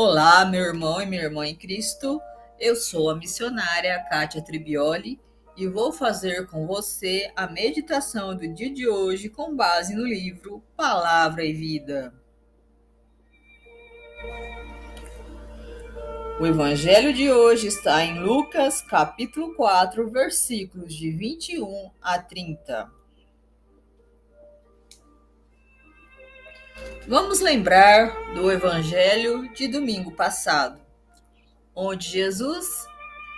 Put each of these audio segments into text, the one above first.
Olá, meu irmão e minha irmã em Cristo. Eu sou a missionária Kátia Tribioli e vou fazer com você a meditação do dia de hoje com base no livro Palavra e Vida. O evangelho de hoje está em Lucas, capítulo 4, versículos de 21 a 30. Vamos lembrar do evangelho de domingo passado, onde Jesus,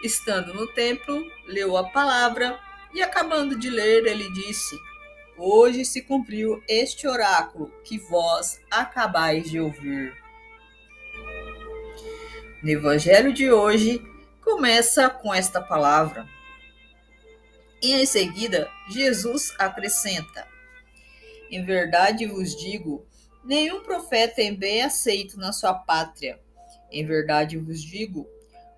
estando no templo, leu a palavra e, acabando de ler, ele disse: Hoje se cumpriu este oráculo que vós acabais de ouvir. No evangelho de hoje, começa com esta palavra. E em seguida, Jesus acrescenta: Em verdade vos digo Nenhum profeta é bem aceito na sua pátria. Em verdade vos digo,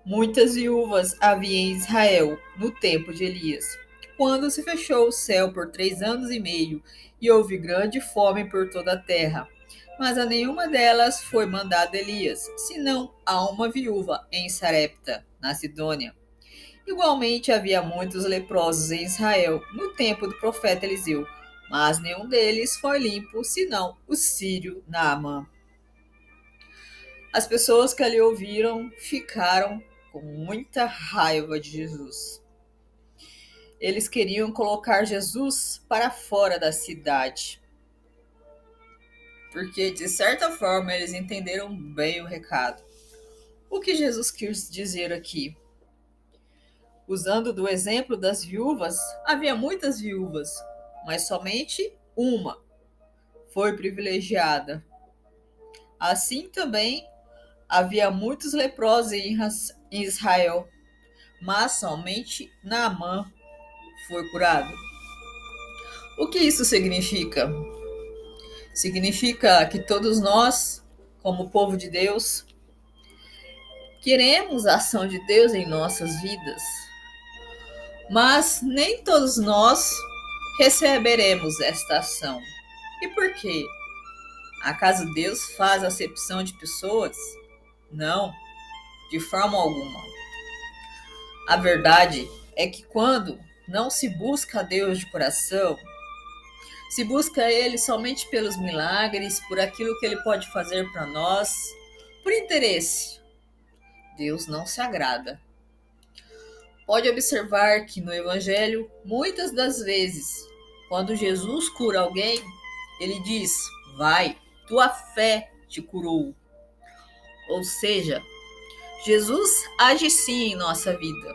muitas viúvas havia em Israel no tempo de Elias, quando se fechou o céu por três anos e meio e houve grande fome por toda a terra. Mas a nenhuma delas foi mandado Elias, senão a uma viúva em Sarepta, na Sidônia. Igualmente havia muitos leprosos em Israel no tempo do profeta Eliseu mas nenhum deles foi limpo, senão o sírio Naamã. As pessoas que ali ouviram ficaram com muita raiva de Jesus. Eles queriam colocar Jesus para fora da cidade. Porque, de certa forma, eles entenderam bem o recado. O que Jesus quis dizer aqui? Usando do exemplo das viúvas, havia muitas viúvas, mas somente uma foi privilegiada. Assim também havia muitos leprosos em Israel, mas somente Naamã foi curado. O que isso significa? Significa que todos nós, como povo de Deus, queremos a ação de Deus em nossas vidas, mas nem todos nós receberemos esta ação. E por quê? Acaso Deus faz acepção de pessoas? Não, de forma alguma. A verdade é que quando não se busca a Deus de coração, se busca Ele somente pelos milagres, por aquilo que Ele pode fazer para nós, por interesse, Deus não se agrada pode observar que no Evangelho, muitas das vezes, quando Jesus cura alguém, ele diz: Vai, tua fé te curou. Ou seja, Jesus age sim em nossa vida,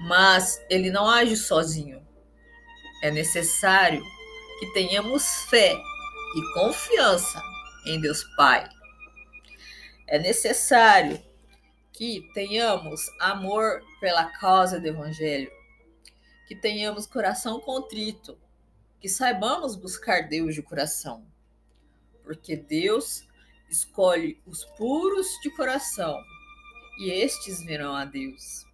mas ele não age sozinho. É necessário que tenhamos fé e confiança em Deus Pai. É necessário que tenhamos amor pela causa do Evangelho, que tenhamos coração contrito, que saibamos buscar Deus de coração, porque Deus escolhe os puros de coração e estes verão a Deus.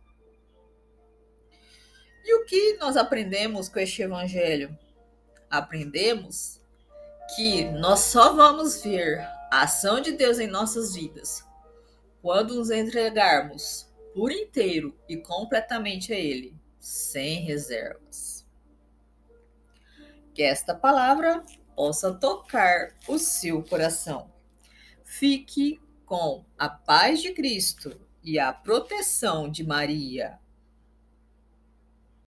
E o que nós aprendemos com este Evangelho? Aprendemos que nós só vamos ver a ação de Deus em nossas vidas quando nos entregarmos por inteiro e completamente a Ele, sem reservas. Que esta palavra possa tocar o seu coração. Fique com a paz de Cristo e a proteção de Maria.